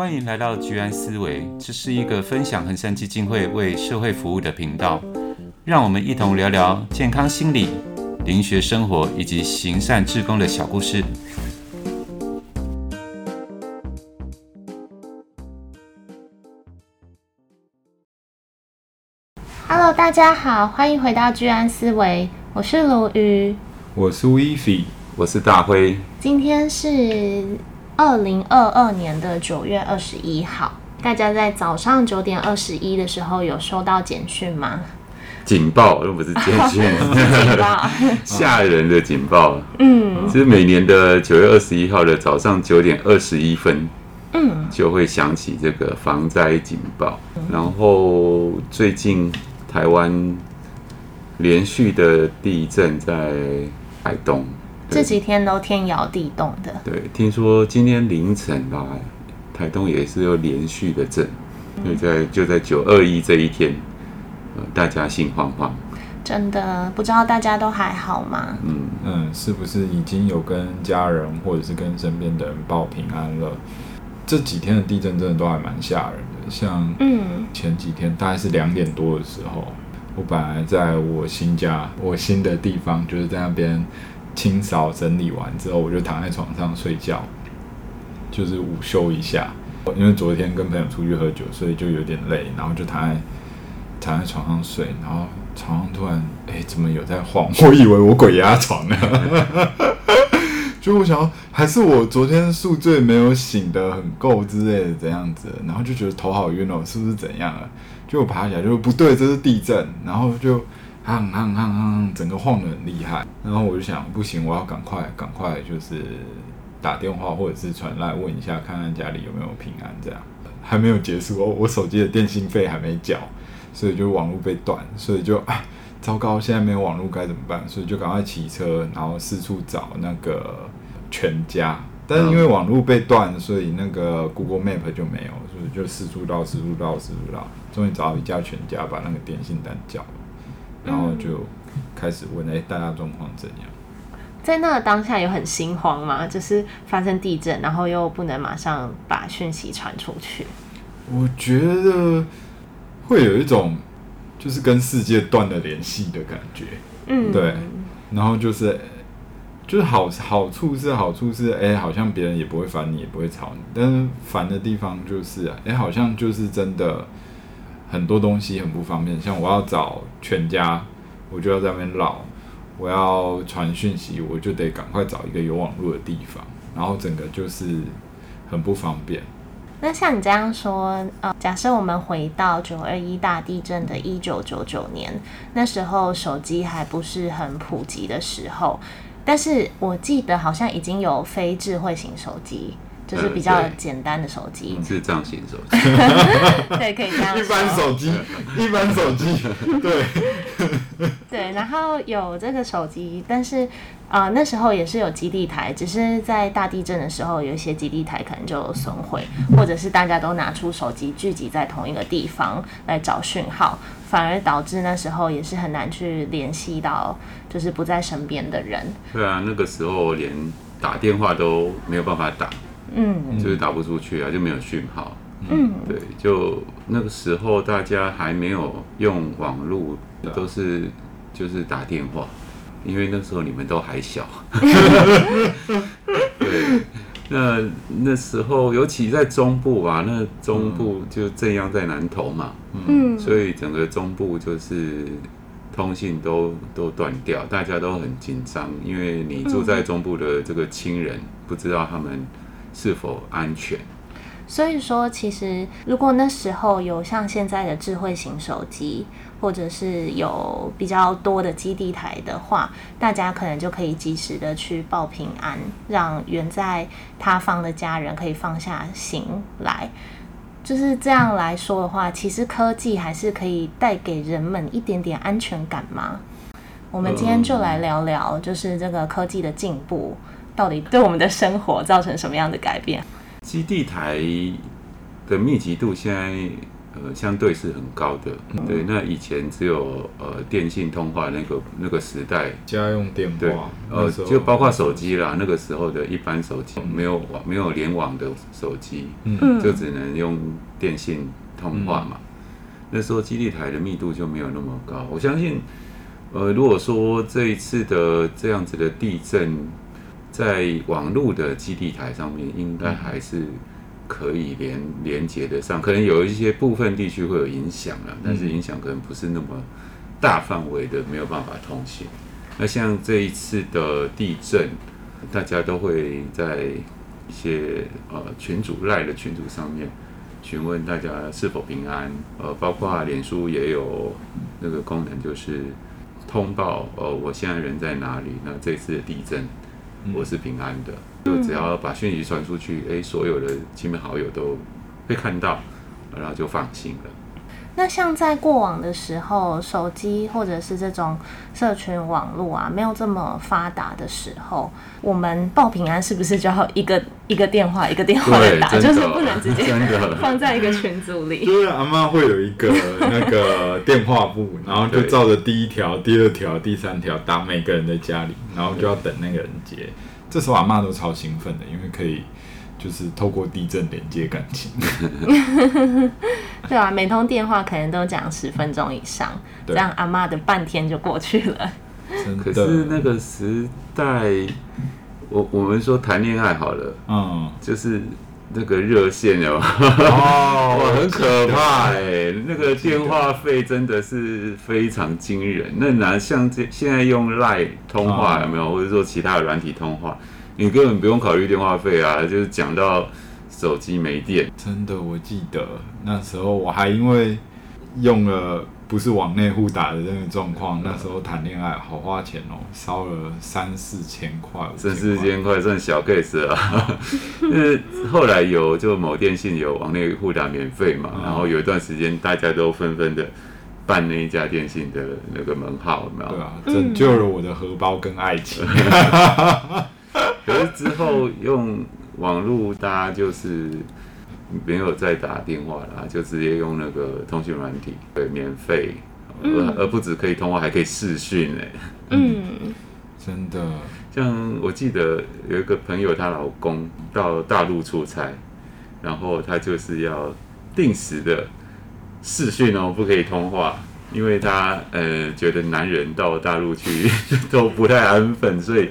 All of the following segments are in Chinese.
欢迎来到居安思维，这是一个分享恒山基金会为社会服务的频道，让我们一同聊聊健康心理、灵学生活以及行善志工的小故事。Hello，大家好，欢迎回到居安思维，我是卢瑜，我是威菲，我是大辉，今天是。二零二二年的九月二十一号，大家在早上九点二十一的时候有收到简讯吗？警报，又不是简讯，警报，吓人的警报。嗯，其实每年的九月二十一号的早上九点二十一分，嗯，就会响起这个防灾警报。嗯、然后最近台湾连续的地震在海东。这几天都天摇地动的。对，听说今天凌晨吧，台东也是有连续的震，就在就在九二一这一天，呃，大家心慌慌。真的不知道大家都还好吗？嗯嗯，是不是已经有跟家人或者是跟身边的人报平安了？这几天的地震真的都还蛮吓人的，像嗯前几天大概是两点多的时候，我本来在我新家，我新的地方就是在那边。清扫整理完之后，我就躺在床上睡觉，就是午休一下。因为昨天跟朋友出去喝酒，所以就有点累，然后就躺在躺在床上睡。然后床上突然，哎、怎么有在晃？我以为我鬼压床呢。就我想，还是我昨天宿醉没有醒得很够之类的，怎样子？然后就觉得头好晕哦，是不是怎样了？就我爬起来，就不对，这是地震。然后就。晃晃晃晃，整个晃得很厉害，然后我就想，不行，我要赶快赶快，就是打电话或者是传来问一下，看看家里有没有平安。这样还没有结束哦，我手机的电信费还没缴，所以就网络被断，所以就啊，糟糕，现在没有网络该怎么办？所以就赶快骑车，然后四处找那个全家，但是因为网络被断，所以那个 Google Map 就没有，所以就四处绕，四处绕，四处绕，终于找到一家全家，把那个电信单缴了。然后就开始问：哎、欸，大家状况怎样？在那个当下有很心慌吗？就是发生地震，然后又不能马上把讯息传出去。我觉得会有一种就是跟世界断了联系的感觉。嗯，对。然后就是就是好好处是好处是，哎、欸，好像别人也不会烦你，也不会吵你。但是烦的地方就是，哎、欸，好像就是真的。很多东西很不方便，像我要找全家，我就要在那边绕；我要传讯息，我就得赶快找一个有网络的地方，然后整个就是很不方便。那像你这样说，呃，假设我们回到九二一大地震的一九九九年，那时候手机还不是很普及的时候，但是我记得好像已经有非智慧型手机。就是比较简单的手机，智障型手机，对，可以这样。一般手机，一般手机，对，对。然后有这个手机，但是啊、呃，那时候也是有基地台，只是在大地震的时候，有一些基地台可能就损毁，或者是大家都拿出手机聚集在同一个地方来找讯号，反而导致那时候也是很难去联系到，就是不在身边的人。对啊，那个时候连打电话都没有办法打。嗯，就是打不出去啊，就没有讯号。嗯，对，就那个时候大家还没有用网络，都是就是打电话，因为那时候你们都还小。对，那那时候尤其在中部吧，那中部就正央在南投嘛，嗯，所以整个中部就是通信都都断掉，大家都很紧张，因为你住在中部的这个亲人不知道他们。是否安全？所以说，其实如果那时候有像现在的智慧型手机，或者是有比较多的基地台的话，大家可能就可以及时的去报平安，让远在他方的家人可以放下心来。就是这样来说的话，其实科技还是可以带给人们一点点安全感吗？我们今天就来聊聊，就是这个科技的进步。到底对我们的生活造成什么样的改变？基地台的密集度现在呃，相对是很高的。嗯、对，那以前只有呃电信通话那个那个时代，家用电话，对，呃，就包括手机啦，那个时候的一般手机没有网没有联网的手机，嗯，就只能用电信通话嘛。嗯、那时候基地台的密度就没有那么高。我相信，呃，如果说这一次的这样子的地震，在网络的基地台上面，应该还是。可以连连接得上，可能有一些部分地区会有影响了，但是影响可能不是那么大范围的，没有办法通行。那像这一次的地震，大家都会在一些呃群主赖的群组上面询问大家是否平安，呃，包括脸书也有那个功能，就是通报呃我现在人在哪里。那这次的地震。我是平安的，就只要把讯息传出去，哎、欸，所有的亲朋好友都会看到，然后就放心了。那像在过往的时候，手机或者是这种社群网络啊，没有这么发达的时候，我们报平安是不是就要一个一个电话一个电话的打，就是不能直接 放在一个群组里？就是阿妈会有一个 那个电话簿，然后就照着第一条、第二条、第三条打每个人的家里，然后就要等那个人接。这时候阿妈都超兴奋的，因为可以。就是透过地震连接感情，对啊，每通电话可能都讲十分钟以上，对。这样阿妈的半天就过去了。可是那个时代，我我们说谈恋爱好了，嗯，就是那个热线哦，哇，很可怕哎，那个电话费真的是非常惊人。那哪像这现在用 LINE 通话有没有，嗯、或者说其他的软体通话？你根本不用考虑电话费啊，就是讲到手机没电。真的，我记得那时候我还因为用了不是往内互打的那个状况，那时候谈恋爱好花钱哦，烧了三四千块，三四千块算小 case 啊。就是后来有就某电信有往内互打免费嘛，然后有一段时间大家都纷纷的办那一家电信的那个门号，有没有？对啊，拯救了我的荷包跟爱情。可是之后用网络，大家就是没有再打电话啦，就直接用那个通讯软体，对，免费，而而不止可以通话，还可以视讯哎。嗯，真的。像我记得有一个朋友，她老公到大陆出差，然后他就是要定时的视讯哦，不可以通话。因为他呃觉得男人到大陆去 都不太安分，所以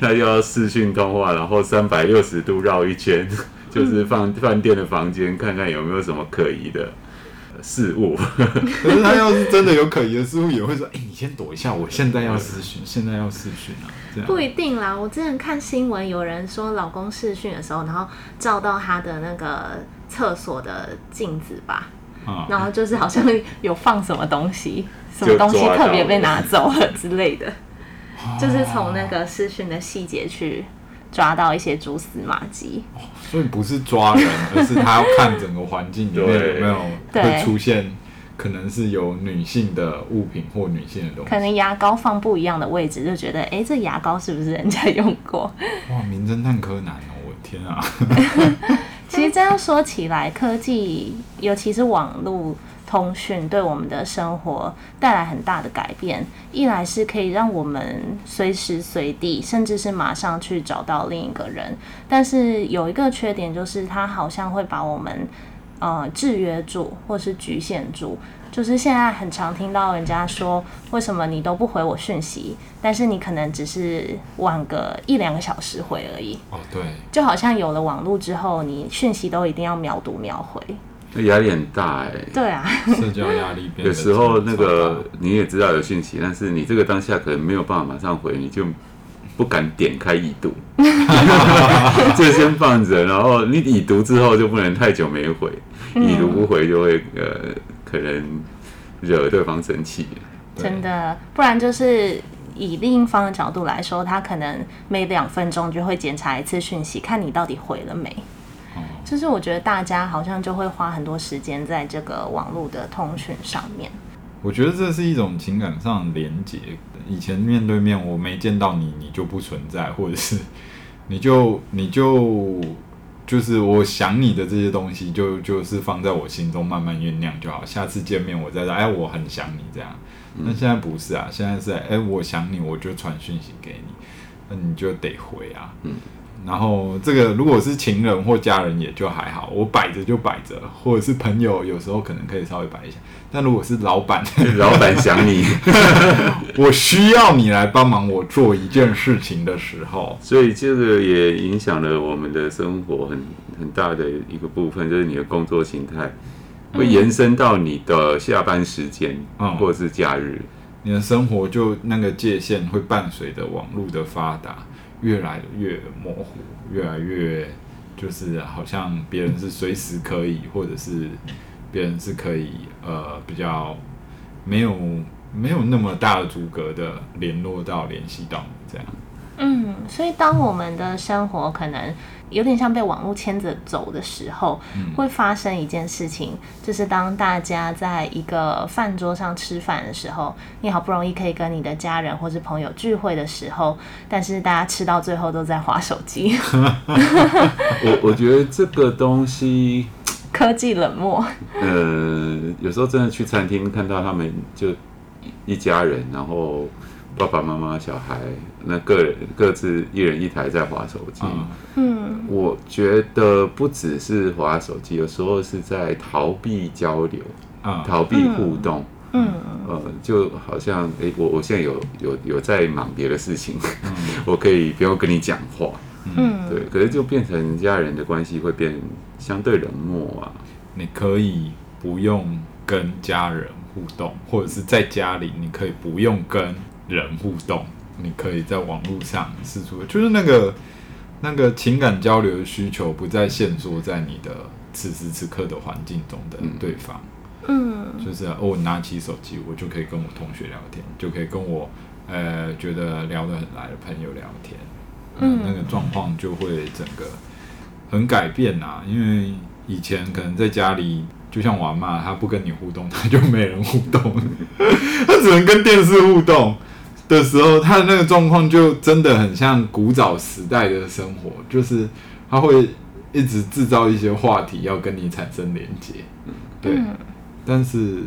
他就要视讯通话，然后三百六十度绕一圈，就是放饭店的房间，看看有没有什么可疑的事物。可是他要是真的有可疑的事物，也会说：“哎，你先躲一下，我现在要视讯，现在要视讯啊。”这样不一定啦。我之前看新闻，有人说老公视讯的时候，然后照到他的那个厕所的镜子吧。然后就是好像有放什么东西，什么东西特别被拿走了之类的，就是从那个视讯的细节去抓到一些蛛丝马迹。所以不是抓人，而是他要看整个环境里面有没有 会出现，可能是有女性的物品或女性的东西。可能牙膏放不一样的位置，就觉得哎，这牙膏是不是人家用过？哇，名侦探柯南哦，我的天啊！其实这样说起来，科技尤其是网络通讯，对我们的生活带来很大的改变。一来是可以让我们随时随地，甚至是马上去找到另一个人，但是有一个缺点，就是它好像会把我们呃制约住，或是局限住。就是现在很常听到人家说，为什么你都不回我讯息？但是你可能只是晚个一两个小时回而已。哦，对，就好像有了网络之后，你讯息都一定要秒读秒回，那压力很大哎。对啊，社交压力。有时候那个你也知道有讯息，但是你这个当下可能没有办法马上回，你就不敢点开已读，就先放着，然后你已读之后就不能太久没回，已读不回就会呃。可能惹对方生气，真的，不然就是以另一方的角度来说，他可能每两分钟就会检查一次讯息，看你到底回了没。哦，就是我觉得大家好像就会花很多时间在这个网络的通讯上面。我觉得这是一种情感上的连接。以前面对面我没见到你，你就不存在，或者是你就你就就是我想你的这些东西就，就就是放在我心中慢慢酝酿就好。下次见面我再说，哎，我很想你这样。那现在不是啊，现在是哎，我想你，我就传讯息给你，那你就得回啊。嗯。然后这个如果是情人或家人也就还好，我摆着就摆着，或者是朋友，有时候可能可以稍微摆一下。但如果是老板，老板想你，我需要你来帮忙我做一件事情的时候，所以这个也影响了我们的生活很很大的一个部分，就是你的工作形态会延伸到你的下班时间，嗯，或者是假日，你的生活就那个界限会伴随着网络的发达。越来越模糊，越来越就是好像别人是随时可以，或者是别人是可以呃比较没有没有那么大的阻隔的联络到联系到你这样。嗯，所以当我们的生活可能有点像被网络牵着走的时候，嗯，会发生一件事情，就是当大家在一个饭桌上吃饭的时候，你好不容易可以跟你的家人或是朋友聚会的时候，但是大家吃到最后都在划手机。我我觉得这个东西 科技冷漠。呃，有时候真的去餐厅看到他们就一家人，然后。爸爸妈妈、小孩，那个人各自一人一台在划手机。嗯，我觉得不只是划手机，有时候是在逃避交流，嗯、逃避互动。嗯，呃，就好像，哎、欸，我我现在有有有在忙别的事情，嗯、我可以不用跟你讲话。嗯，对，可是就变成家人的关系会变相对冷漠啊。你可以不用跟家人互动，或者是在家里，你可以不用跟。人互动，你可以在网络上释出，就是那个那个情感交流的需求，不再限缩在你的此时此刻的环境中的对方。嗯，就是哦，我拿起手机，我就可以跟我同学聊天，就可以跟我呃觉得聊得很来的朋友聊天。嗯，那个状况就会整个很改变啊，因为以前可能在家里，就像我阿嬷，他不跟你互动，他就没人互动，他只能跟电视互动。的时候，他的那个状况就真的很像古早时代的生活，就是他会一直制造一些话题要跟你产生连接，对。嗯、但是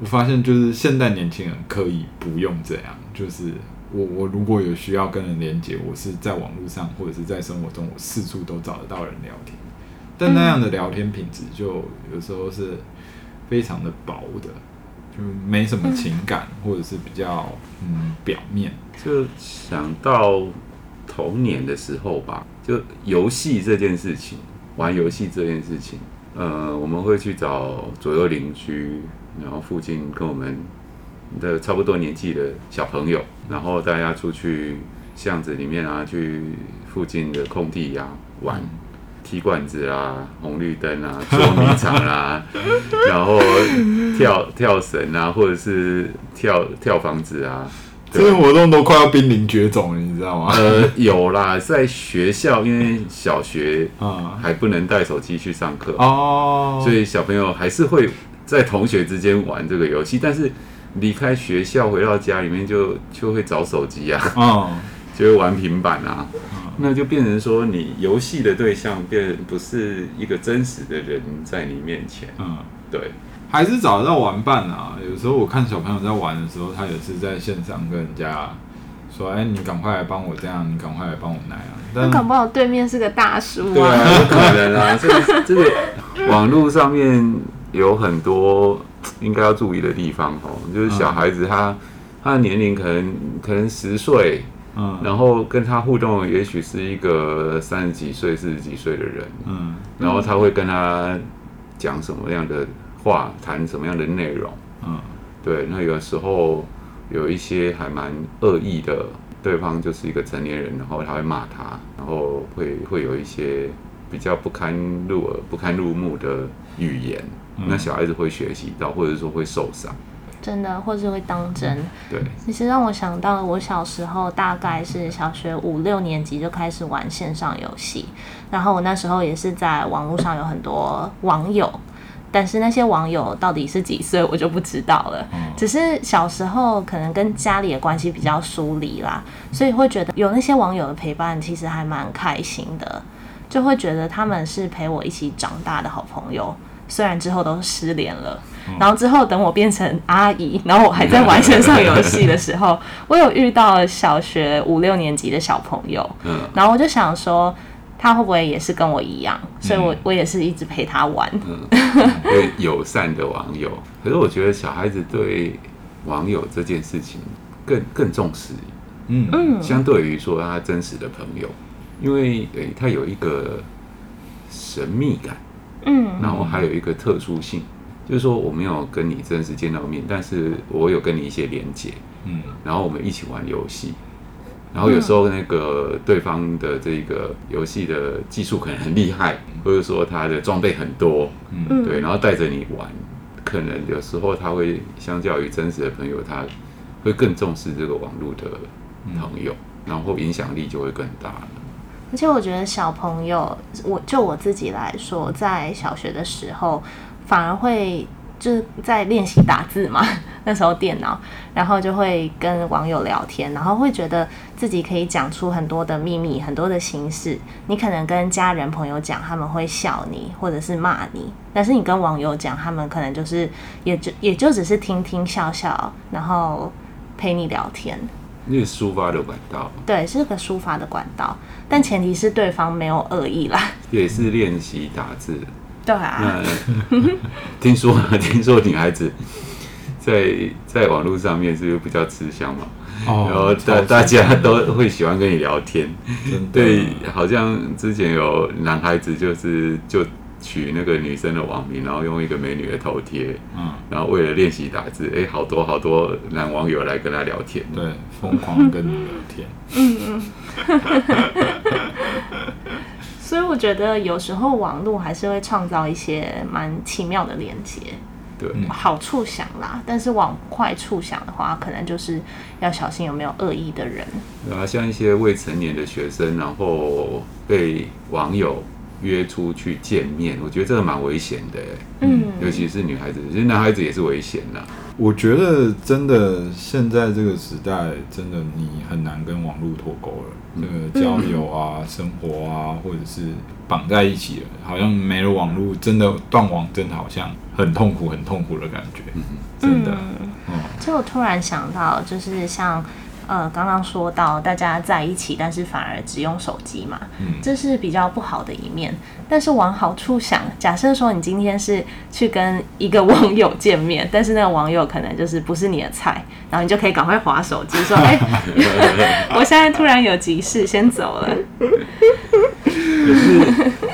我发现，就是现代年轻人可以不用这样，就是我我如果有需要跟人连接，我是在网络上或者是在生活中，我四处都找得到人聊天。但那样的聊天品质，就有时候是非常的薄的。就没什么情感，嗯、或者是比较嗯表面。就想到童年的时候吧，就游戏这件事情，玩游戏这件事情，呃，我们会去找左右邻居，然后附近跟我们的差不多年纪的小朋友，然后大家出去巷子里面啊，去附近的空地呀、啊、玩。嗯踢罐子啊，红绿灯啊，捉迷藏啊，然后跳跳绳啊，或者是跳跳房子啊，这些活动都快要濒临绝种了，你知道吗？呃，有啦，在学校，因为小学啊。还不能带手机去上课哦，所以小朋友还是会在同学之间玩这个游戏，但是离开学校回到家里面就就会找手机啊，哦，就会玩平板啊。那就变成说，你游戏的对象变不是一个真实的人在你面前。嗯，对，还是找得到玩伴啊。有时候我看小朋友在玩的时候，他也是在线上跟人家说：“哎，你赶快来帮我这样，你赶快来帮我那样。”但搞不好对面是个大叔啊。对啊，有可能啊。这个这个网络上面有很多应该要注意的地方哦，就是小孩子他他的年龄可能可能十岁。嗯，然后跟他互动，也许是一个三十几岁、四十几岁的人，嗯，然后他会跟他讲什么样的话，谈什么样的内容，嗯，对，那有时候有一些还蛮恶意的，对方就是一个成年人，然后他会骂他，然后会会有一些比较不堪入耳、不堪入目的语言，嗯，那小孩子会学习到，或者说会受伤。真的，或是会当真。对，其实让我想到，我小时候大概是小学五六年级就开始玩线上游戏，然后我那时候也是在网络上有很多网友，但是那些网友到底是几岁，我就不知道了。只是小时候可能跟家里的关系比较疏离啦，所以会觉得有那些网友的陪伴，其实还蛮开心的。就会觉得他们是陪我一起长大的好朋友。虽然之后都失联了，然后之后等我变成阿姨，然后我还在玩线上游戏的时候，我有遇到小学五六年级的小朋友，嗯。然后我就想说，他会不会也是跟我一样？所以我我也是一直陪他玩，对友善的网友。可是我觉得小孩子对网友这件事情更更重视，嗯嗯，相对于说他真实的朋友，因为诶他有一个神秘感。嗯，然后还有一个特殊性，就是说我没有跟你真实见到面，但是我有跟你一些连接，嗯，然后我们一起玩游戏，然后有时候那个对方的这个游戏的技术可能很厉害，或者说他的装备很多，嗯，对，然后带着你玩，可能有时候他会相较于真实的朋友，他会更重视这个网络的朋友，然后影响力就会更大了。而且我觉得小朋友，我就我自己来说，在小学的时候，反而会就是在练习打字嘛，那时候电脑，然后就会跟网友聊天，然后会觉得自己可以讲出很多的秘密，很多的心事。你可能跟家人朋友讲，他们会笑你，或者是骂你，但是你跟网友讲，他们可能就是也就也就只是听听笑笑，然后陪你聊天。那个抒发的管道，对，是个抒发的管道，但前提是对方没有恶意啦。也是练习打字，对啊。那听说 听说女孩子在在网络上面是不是比较吃香嘛？哦，然后大大家都会喜欢跟你聊天，对，好像之前有男孩子就是就。取那个女生的网名，然后用一个美女的头贴，嗯，然后为了练习打字，哎，好多好多男网友来跟他聊天，对，疯狂跟你聊天，嗯嗯，所以我觉得有时候网络还是会创造一些蛮奇妙的连接，对，好处想啦，但是往坏处想的话，可能就是要小心有没有恶意的人，对啊，像一些未成年的学生，然后被网友。约出去见面，我觉得这个蛮危险的，嗯，尤其是女孩子，其实男孩子也是危险的。我觉得真的现在这个时代，真的你很难跟网络脱钩了。这个交友啊、生活啊，或者是绑在一起了，好像没了网络，真的断网，真的好像很痛苦、很痛苦的感觉。嗯，真的。嗯，就我突然想到，就是像。呃，刚刚说到大家在一起，但是反而只用手机嘛，嗯，这是比较不好的一面。但是往好处想，假设说你今天是去跟一个网友见面，但是那个网友可能就是不是你的菜，然后你就可以赶快划手机说：“ 哎、欸，我现在突然有急事，先走了。”就是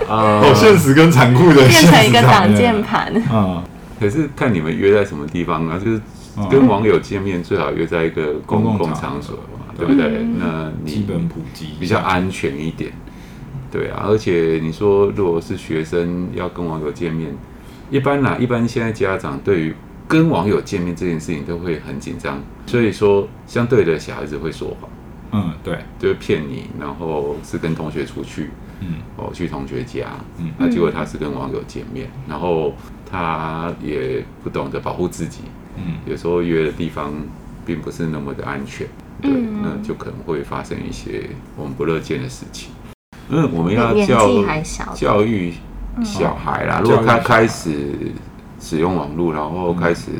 啊，好现实跟残酷的，变成一个挡箭牌。啊，可是看你们约在什么地方啊，就是。跟网友见面最好约在一个公共场所嘛，对不对？那你基本普及。比较安全一点，对啊。而且你说如果是学生要跟网友见面，一般啦，一般现在家长对于跟网友见面这件事情都会很紧张，所以说相对的小孩子会说谎，嗯，对，就是骗你，然后是跟同学出去，嗯，哦，去同学家，嗯，那结果他是跟网友见面，然后他也不懂得保护自己。嗯，有时候约的地方并不是那么的安全，对，嗯、那就可能会发生一些我们不乐见的事情。嗯，我们要教教育小孩啦，如果他开始使用网络，然后开始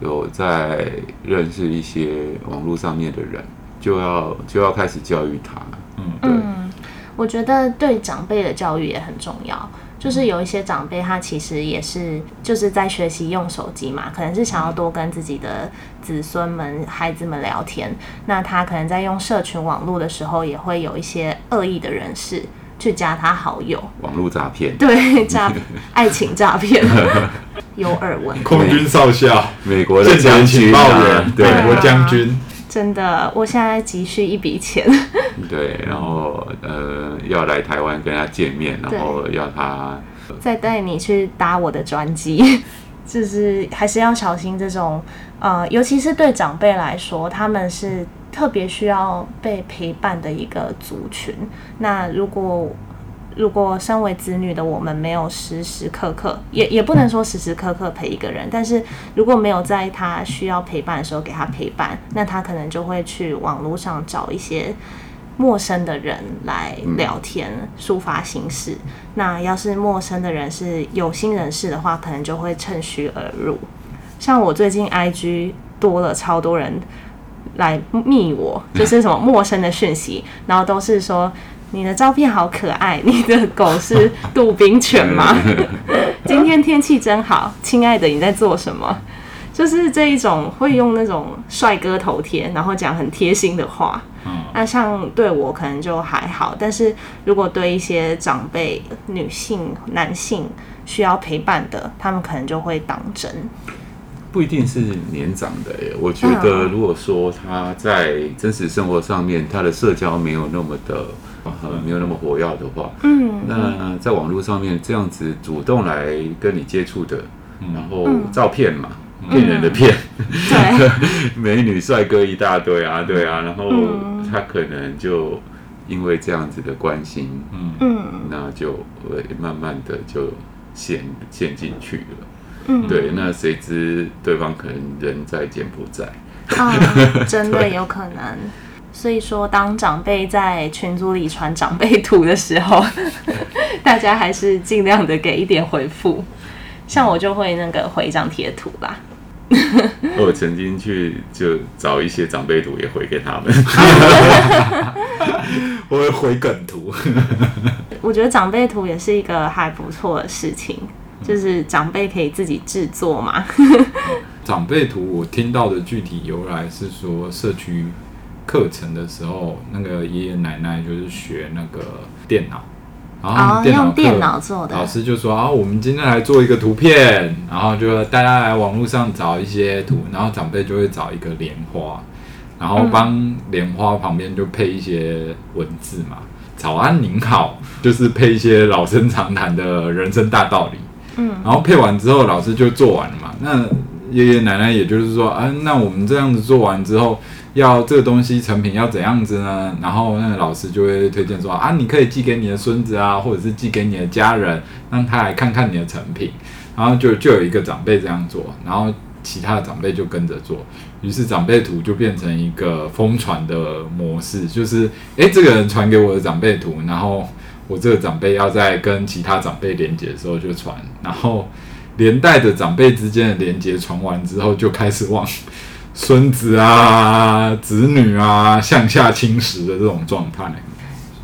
有在认识一些网络上面的人，就要就要开始教育他。嗯，对，嗯，我觉得对长辈的教育也很重要。就是有一些长辈，他其实也是就是在学习用手机嘛，可能是想要多跟自己的子孙们、孩子们聊天。那他可能在用社群网络的时候，也会有一些恶意的人士去加他好友。网络诈骗，对，诈爱情诈骗，有耳闻。空军少校，美国的将军啊，对，美国将军。真的，我现在急需一笔钱。对，然后呃，要来台湾跟他见面，然后要他再带你去搭我的专机，就是还是要小心这种呃，尤其是对长辈来说，他们是特别需要被陪伴的一个族群。那如果如果身为子女的我们没有时时刻刻，也也不能说时时刻刻陪一个人，但是如果没有在他需要陪伴的时候给他陪伴，那他可能就会去网络上找一些陌生的人来聊天，抒发心事。那要是陌生的人是有心人士的话，可能就会趁虚而入。像我最近 IG 多了超多人来密我，就是什么陌生的讯息，然后都是说你的照片好可爱，你的狗是杜宾犬吗？今天天气真好，亲爱的，你在做什么？就是这一种会用那种帅哥头贴，然后讲很贴心的话。嗯，那像对我可能就还好，但是如果对一些长辈、女性、男性需要陪伴的，他们可能就会当真。不一定是年长的耶，我觉得如果说他在真实生活上面，他的社交没有那么的，没有那么活跃的话，嗯，那在网络上面这样子主动来跟你接触的，然后照片嘛。骗人的骗，对，美女帅哥一大堆啊，对啊，然后他可能就因为这样子的关心，嗯，那就会慢慢的就陷陷进去了，嗯，对，那谁知对方可能人在柬埔寨，啊，真的有可能，所以说当长辈在群组里传长辈图的时候，大家还是尽量的给一点回复，像我就会那个回一张贴图啦。我曾经去就找一些长辈图也回给他们，我会回梗图。我觉得长辈图也是一个还不错的事情，就是长辈可以自己制作嘛。长辈图我听到的具体由来是说，社区课程的时候，那个爷爷奶奶就是学那个电脑。然后用电脑做的，老师就说啊，我们今天来做一个图片，然后就大家来网络上找一些图，然后长辈就会找一个莲花，然后帮莲花旁边就配一些文字嘛，早安您好，就是配一些老生常谈的人生大道理。嗯，然后配完之后，老师就做完了嘛。那爷爷奶奶也就是说，啊，那我们这样子做完之后。要这个东西成品要怎样子呢？然后那个老师就会推荐说啊，你可以寄给你的孙子啊，或者是寄给你的家人，让他来看看你的成品。然后就就有一个长辈这样做，然后其他的长辈就跟着做，于是长辈图就变成一个疯传的模式，就是诶，这个人传给我的长辈图，然后我这个长辈要在跟其他长辈连接的时候就传，然后连带着长辈之间的连接传完之后，就开始往。孙子啊，子女啊，向下侵蚀的这种状态。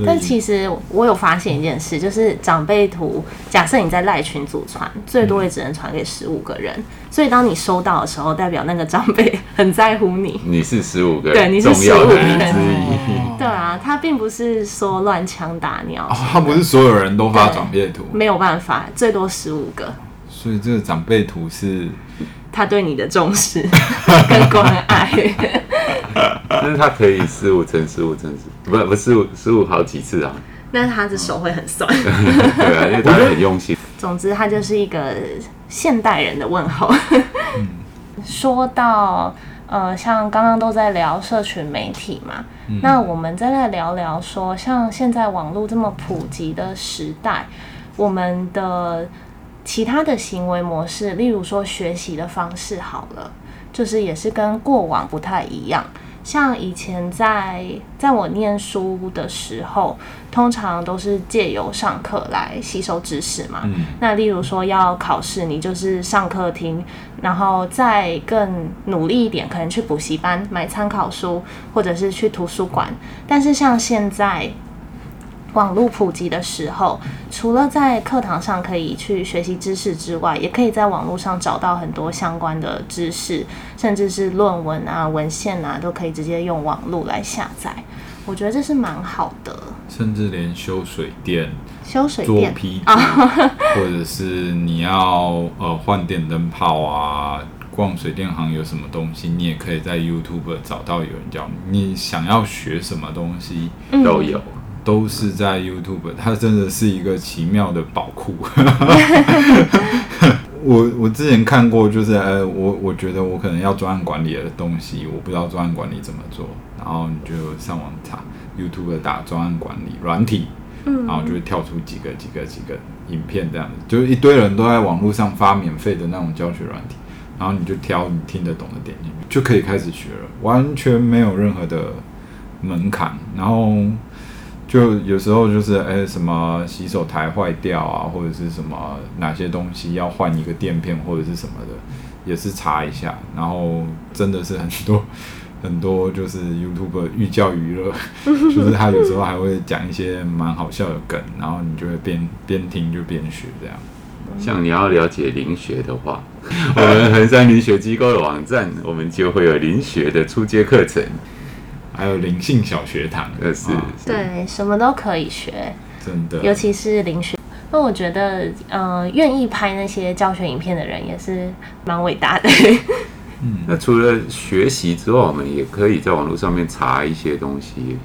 但其实我有发现一件事，就是长辈图，假设你在赖群组传，最多也只能传给十五个人。所以当你收到的时候，代表那个长辈 很在乎你。你是十五个人，对，你是十五个人之一。对啊，他并不是说乱枪打鸟，哦，他不是所有人都发长辈图，没有办法，最多十五个。所以这个长辈图是。他对你的重视 跟关爱，但是他可以十五乘十五乘十，不不十五十五好几次啊。但是他的手会很酸，对啊，因为他很用心。总之，他就是一个现代人的问候。说到呃，像刚刚都在聊社群媒体嘛，嗯、那我们再来聊聊说，像现在网络这么普及的时代，我们的。其他的行为模式，例如说学习的方式，好了，就是也是跟过往不太一样。像以前在在我念书的时候，通常都是借由上课来吸收知识嘛。嗯。那例如说要考试，你就是上课听，然后再更努力一点，可能去补习班买参考书，或者是去图书馆。但是像现在。网络普及的时候，除了在课堂上可以去学习知识之外，也可以在网络上找到很多相关的知识，甚至是论文啊、文献啊，都可以直接用网络来下载。我觉得这是蛮好的。甚至连修水电、修水电、批 或者是你要呃换电灯泡啊、逛水电行有什么东西，你也可以在 YouTube 找到有人教你。你想要学什么东西都有。嗯都是在 YouTube，它真的是一个奇妙的宝库。我我之前看过，就是呃，我我觉得我可能要专案管理的东西，我不知道专案管理怎么做，然后你就上网查 YouTube 打专案管理软体，然后就会跳出几个几个几个影片这样子，就是一堆人都在网络上发免费的那种教学软体，然后你就挑你听得懂的点进去，就可以开始学了，完全没有任何的。门槛，然后就有时候就是哎、什么洗手台坏掉啊，或者是什么哪些东西要换一个垫片或者是什么的，也是查一下，然后真的是很多 很多就是 YouTube 寓教于乐，就是他有时候还会讲一些蛮好笑的梗，然后你就会边边听就边学这样。像你要了解灵学的话，我们衡山灵学机构的网站，我们就会有灵学的初阶课程，还有灵性小学堂，呃，是，对，什么都可以学，真的，尤其是灵学。那我觉得，呃，愿意拍那些教学影片的人也是蛮伟大的。嗯，那除了学习之外，我们也可以在网络上面查一些东西。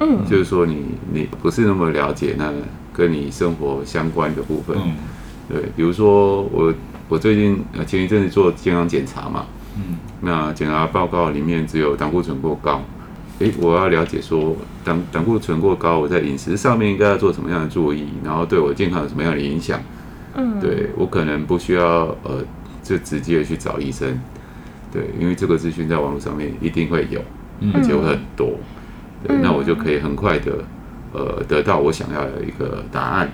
嗯，就是说你你不是那么了解那跟你生活相关的部分。嗯。对，比如说我我最近呃前一阵子做健康检查嘛，嗯，那检查报告里面只有胆固醇过高，诶，我要了解说胆胆固醇过高，我在饮食上面应该要做什么样的注意，然后对我健康有什么样的影响？嗯，对我可能不需要呃就直接去找医生，对，因为这个资讯在网络上面一定会有，而且会很多，对，那我就可以很快的呃得到我想要的一个答案。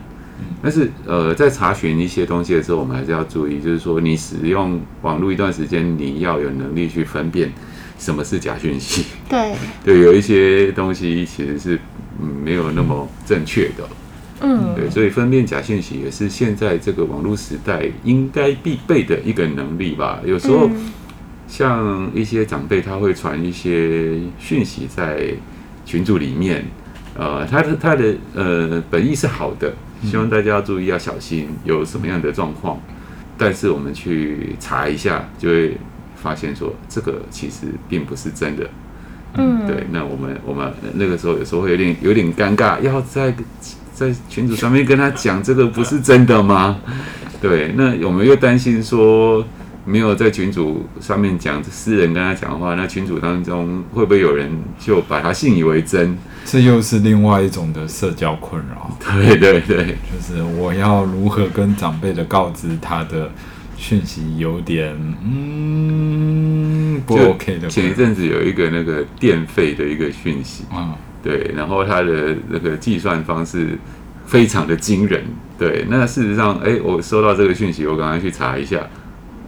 但是，呃，在查询一些东西的时候，我们还是要注意，就是说，你使用网络一段时间，你要有能力去分辨什么是假讯息。对，对，有一些东西其实是没有那么正确的。嗯，对，所以分辨假讯息也是现在这个网络时代应该必备的一个能力吧。有时候，像一些长辈他会传一些讯息在群组里面，呃，他的他的呃本意是好的。希望大家要注意，要小心有什么样的状况。但是我们去查一下，就会发现说，这个其实并不是真的。嗯，对。那我们我们那个时候有时候会有点有点尴尬，要在在群组上面跟他讲这个不是真的吗？对。那我们又担心说，没有在群组上面讲私人跟他讲的话，那群组当中会不会有人就把他信以为真？这又是另外一种的社交困扰。对对对，就是我要如何跟长辈的告知他的讯息有点嗯不 OK 的。前一阵子有一个那个电费的一个讯息，嗯，对，然后它的那个计算方式非常的惊人。对，那事实上，哎，我收到这个讯息，我刚刚去查一下。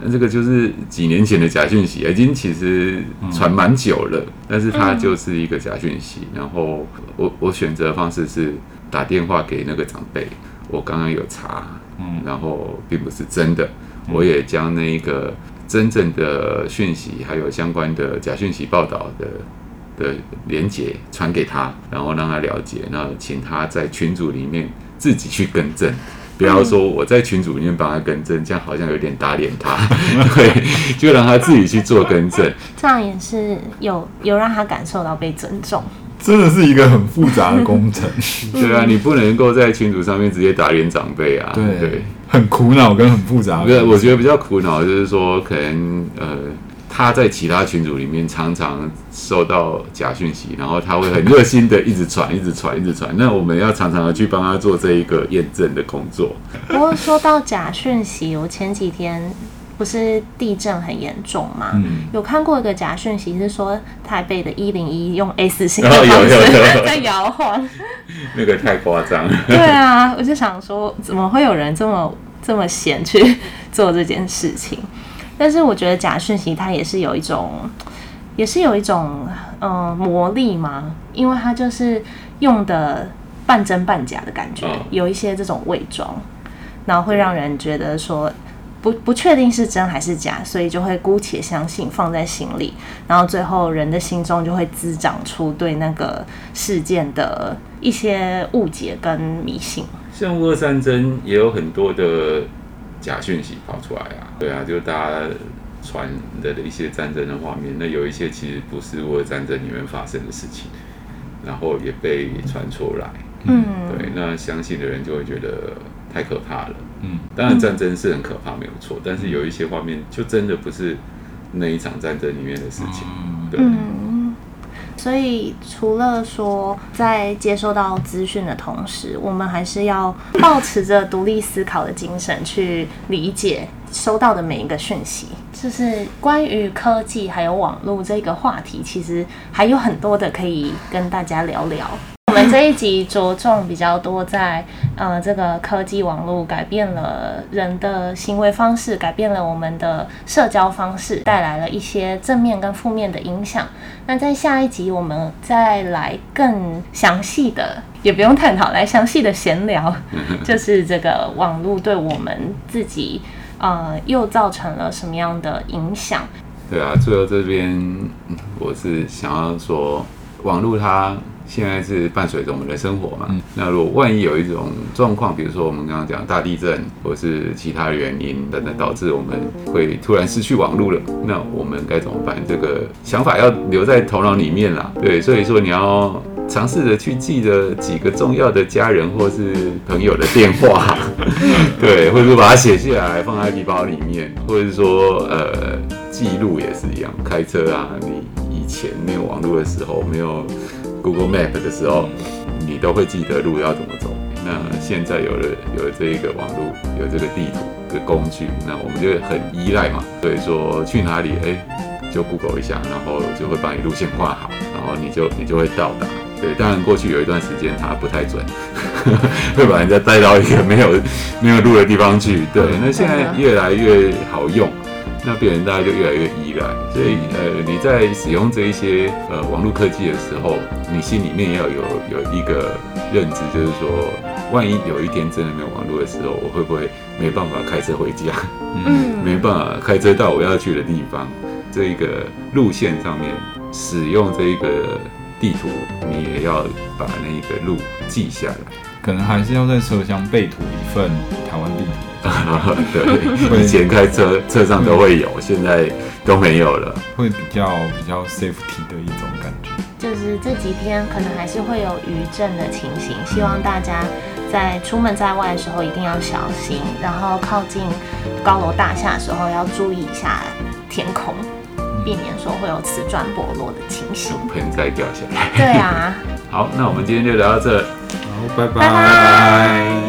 那这个就是几年前的假讯息，已经其实传蛮久了，但是它就是一个假讯息。然后我我选择的方式是打电话给那个长辈，我刚刚有查，嗯，然后并不是真的，我也将那一个真正的讯息还有相关的假讯息报道的的连结传给他，然后让他了解，然后请他在群组里面自己去更正。不要说我在群组里面帮他更正，这样好像有点打脸他。对，就让他自己去做更正，这样也是有有让他感受到被尊重。真的是一个很复杂的工程。对啊，你不能够在群组上面直接打脸长辈啊。对对，很苦恼跟很复杂。对，我觉得比较苦恼就是说，可能呃。他在其他群组里面常常收到假讯息，然后他会很热心的一直传、一直传、一直传。那我们要常常的去帮他做这一个验证的工作。不过说到假讯息，我前几天不是地震很严重吗？嗯、有看过一个假讯息，是说台北的一零一用 S 型的方式在摇晃，那个太夸张了。对啊，我就想说，怎么会有人这么这么闲去 做这件事情？但是我觉得假讯息它也是有一种，也是有一种嗯魔力嘛，因为它就是用的半真半假的感觉，有一些这种伪装，然后会让人觉得说不不确定是真还是假，所以就会姑且相信放在心里，然后最后人的心中就会滋长出对那个事件的一些误解跟迷信。像乌俄战争也有很多的。假讯息跑出来啊，对啊，就大家传的的一些战争的画面，那有一些其实不是为战争里面发生的事情，然后也被传出来，嗯，对，那相信的人就会觉得太可怕了，嗯，当然战争是很可怕，没有错，但是有一些画面就真的不是那一场战争里面的事情，对。嗯所以除了说在接收到资讯的同时，我们还是要保持着独立思考的精神去理解收到的每一个讯息。就是关于科技还有网络这个话题，其实还有很多的可以跟大家聊聊。我们这一集着重比较多在，呃，这个科技网络改变了人的行为方式，改变了我们的社交方式，带来了一些正面跟负面的影响。那在下一集，我们再来更详细的，也不用探讨，来详细的闲聊，就是这个网络对我们自己，呃，又造成了什么样的影响？对啊，最后这边我是想要说，网络它。现在是伴随着我们的生活嘛？嗯、那如果万一有一种状况，比如说我们刚刚讲大地震，或是其他原因等等导致我们会突然失去网络了，那我们该怎么办？这个想法要留在头脑里面啦。对，所以说你要尝试着去记得几个重要的家人或是朋友的电话，对，或者说把它写下来放在皮包里面，或者是说呃记录也是一样。开车啊，你以前没有网络的时候没有。Google Map 的时候，你都会记得路要怎么走。那现在有了有了这一个网络，有这个地图的工具，那我们就很依赖嘛。所以说去哪里，哎，就 Google 一下，然后就会把你路线画好，然后你就你就会到达。对，当然过去有一段时间它不太准，会把人家带到一个没有没有路的地方去。对，那现在越来越好用。那别人大家就越来越依赖，所以呃，你在使用这一些呃网络科技的时候，你心里面要有有一个认知，就是说，万一有一天真的没有网络的时候，我会不会没办法开车回家？嗯，没办法开车到我要去的地方，这一个路线上面使用这一个地图，你也要把那一个路记下来，可能还是要在车厢备涂一份台湾地图。对，以前开车车上都会有，现在都没有了，会比较比较 safety 的一种感觉。就是这几天可能还是会有余震的情形，希望大家在出门在外的时候一定要小心，然后靠近高楼大厦的时候要注意一下天空，避免说会有瓷砖剥落的情形，盆栽掉下来。对啊。好，那我们今天就聊到这，好，拜拜。